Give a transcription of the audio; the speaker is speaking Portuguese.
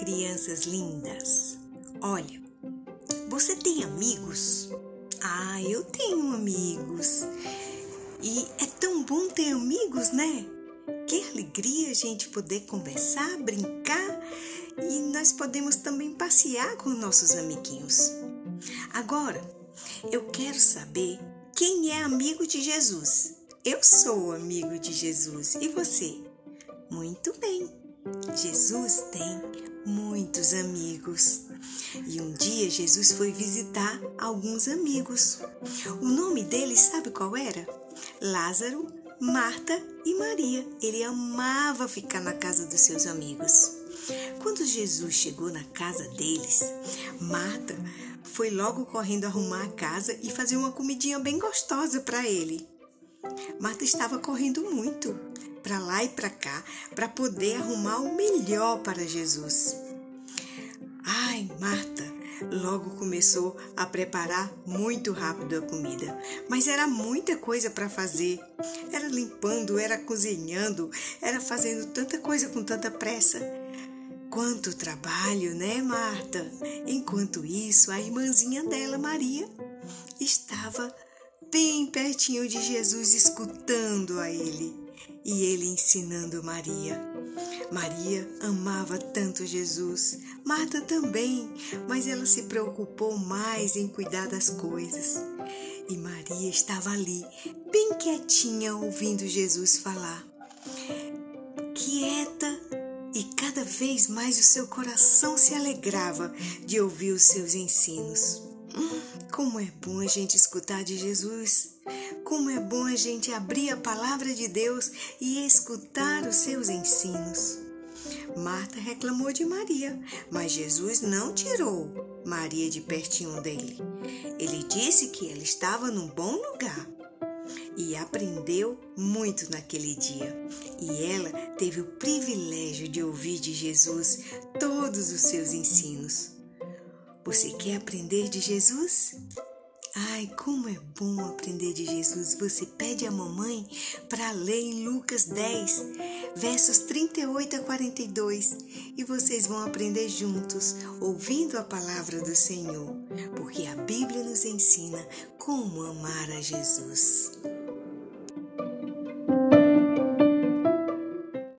crianças lindas. Olha, você tem amigos? Ah, eu tenho amigos. E é tão bom ter amigos, né? Que alegria a gente poder conversar, brincar e nós podemos também passear com nossos amiguinhos. Agora, eu quero saber quem é amigo de Jesus. Eu sou amigo de Jesus. E você? Muito bem. Jesus tem muitos amigos. E um dia Jesus foi visitar alguns amigos. O nome deles, sabe qual era? Lázaro, Marta e Maria. Ele amava ficar na casa dos seus amigos. Quando Jesus chegou na casa deles, Marta foi logo correndo arrumar a casa e fazer uma comidinha bem gostosa para ele. Marta estava correndo muito, para lá e para cá, para poder arrumar o melhor para Jesus. Ai, Marta, logo começou a preparar muito rápido a comida, mas era muita coisa para fazer. Era limpando, era cozinhando, era fazendo tanta coisa com tanta pressa. Quanto trabalho, né, Marta? Enquanto isso, a irmãzinha dela, Maria, estava bem pertinho de Jesus, escutando a ele e ele ensinando Maria. Maria amava tanto Jesus, Marta também, mas ela se preocupou mais em cuidar das coisas. E Maria estava ali, bem quietinha, ouvindo Jesus falar. Quieta e cada vez mais o seu coração se alegrava de ouvir os seus ensinos. Como é bom a gente escutar de Jesus! Como é bom a gente abrir a palavra de Deus e escutar os seus ensinos. Marta reclamou de Maria, mas Jesus não tirou Maria de pertinho dele. Ele disse que ela estava num bom lugar e aprendeu muito naquele dia. E ela teve o privilégio de ouvir de Jesus todos os seus ensinos. Você quer aprender de Jesus? Ai, como é bom aprender de Jesus. Você pede à mamãe para ler em Lucas 10, versos 38 a 42, e vocês vão aprender juntos, ouvindo a palavra do Senhor, porque a Bíblia nos ensina como amar a Jesus.